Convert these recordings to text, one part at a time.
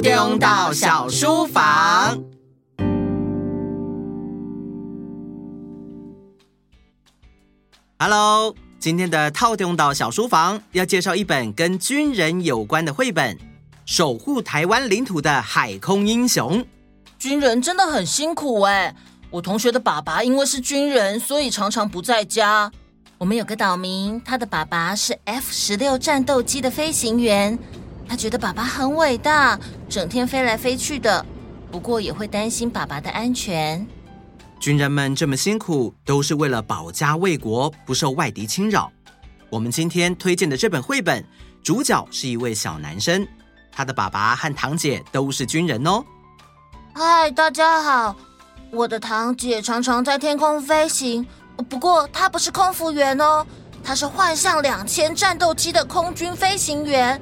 中岛小书房。Hello，今天的套丁岛小书房要介绍一本跟军人有关的绘本，《守护台湾领土的海空英雄》。军人真的很辛苦哎！我同学的爸爸因为是军人，所以常常不在家。我们有个岛民，他的爸爸是 F 十六战斗机的飞行员，他觉得爸爸很伟大，整天飞来飞去的。不过也会担心爸爸的安全。军人们这么辛苦，都是为了保家卫国，不受外敌侵扰。我们今天推荐的这本绘本，主角是一位小男生，他的爸爸和堂姐都是军人哦。嗨，大家好，我的堂姐常常在天空飞行。不过她不是空服员哦，她是幻象两千战斗机的空军飞行员。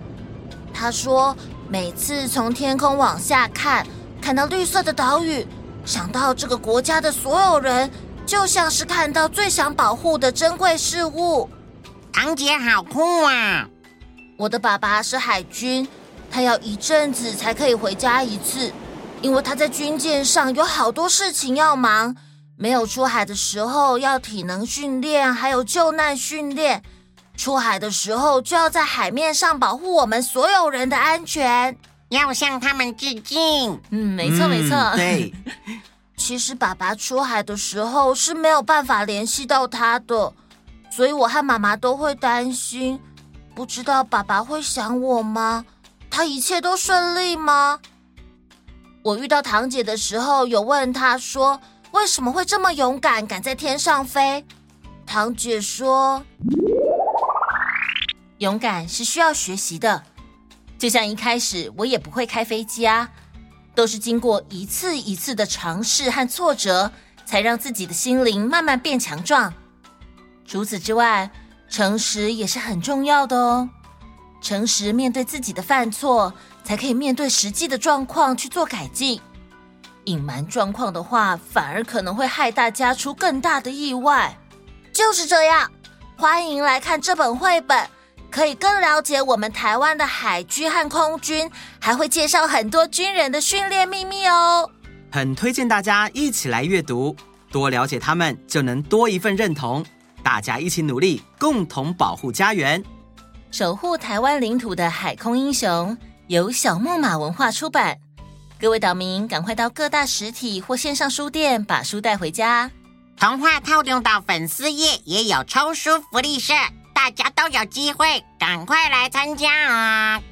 他说，每次从天空往下看，看到绿色的岛屿，想到这个国家的所有人，就像是看到最想保护的珍贵事物。堂姐好酷啊！我的爸爸是海军，他要一阵子才可以回家一次，因为他在军舰上有好多事情要忙。没有出海的时候要体能训练，还有救难训练；出海的时候就要在海面上保护我们所有人的安全，要向他们致敬。嗯，没错没错。对，其实爸爸出海的时候是没有办法联系到他的，所以我和妈妈都会担心，不知道爸爸会想我吗？他一切都顺利吗？我遇到堂姐的时候，有问她说。为什么会这么勇敢，敢在天上飞？堂姐说：“勇敢是需要学习的，就像一开始我也不会开飞机啊，都是经过一次一次的尝试和挫折，才让自己的心灵慢慢变强壮。除此之外，诚实也是很重要的哦。诚实面对自己的犯错，才可以面对实际的状况去做改进。”隐瞒状况的话，反而可能会害大家出更大的意外。就是这样，欢迎来看这本绘本，可以更了解我们台湾的海军和空军，还会介绍很多军人的训练秘密哦。很推荐大家一起来阅读，多了解他们，就能多一份认同。大家一起努力，共同保护家园，守护台湾领土的海空英雄，由小木马文化出版。各位岛民，赶快到各大实体或线上书店把书带回家。童话套用到粉丝页也有抽书福利社，大家都有机会，赶快来参加啊！